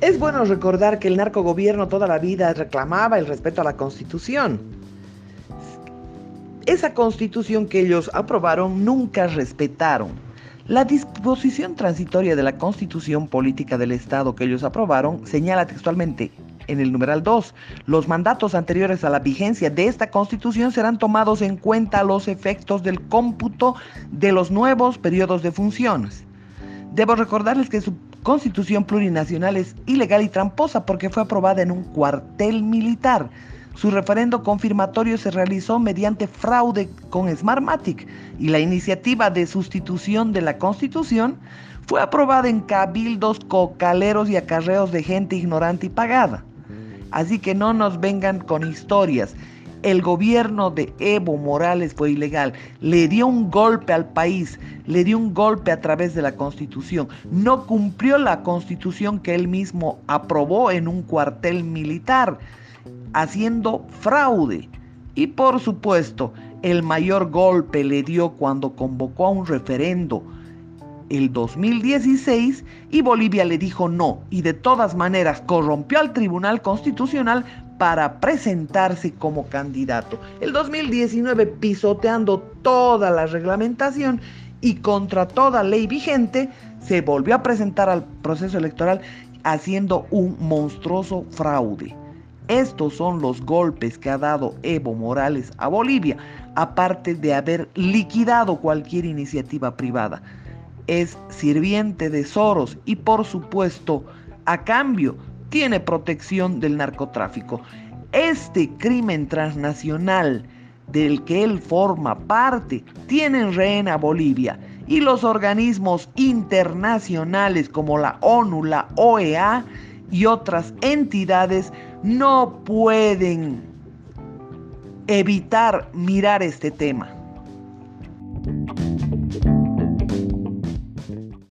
Es bueno recordar que el narcogobierno toda la vida reclamaba el respeto a la constitución. Esa constitución que ellos aprobaron nunca respetaron. La disposición transitoria de la constitución política del Estado que ellos aprobaron señala textualmente en el numeral 2, los mandatos anteriores a la vigencia de esta constitución serán tomados en cuenta los efectos del cómputo de los nuevos periodos de funciones. Debo recordarles que su constitución plurinacional es ilegal y tramposa porque fue aprobada en un cuartel militar. Su referendo confirmatorio se realizó mediante fraude con Smartmatic y la iniciativa de sustitución de la constitución fue aprobada en cabildos, cocaleros y acarreos de gente ignorante y pagada. Así que no nos vengan con historias. El gobierno de Evo Morales fue ilegal, le dio un golpe al país, le dio un golpe a través de la constitución, no cumplió la constitución que él mismo aprobó en un cuartel militar, haciendo fraude. Y por supuesto, el mayor golpe le dio cuando convocó a un referendo el 2016 y Bolivia le dijo no. Y de todas maneras corrompió al Tribunal Constitucional para presentarse como candidato. El 2019 pisoteando toda la reglamentación y contra toda ley vigente se volvió a presentar al proceso electoral haciendo un monstruoso fraude. Estos son los golpes que ha dado Evo Morales a Bolivia, aparte de haber liquidado cualquier iniciativa privada es sirviente de Soros y por supuesto a cambio tiene protección del narcotráfico. Este crimen transnacional del que él forma parte tiene en rehén a Bolivia y los organismos internacionales como la ONU, la OEA y otras entidades no pueden evitar mirar este tema.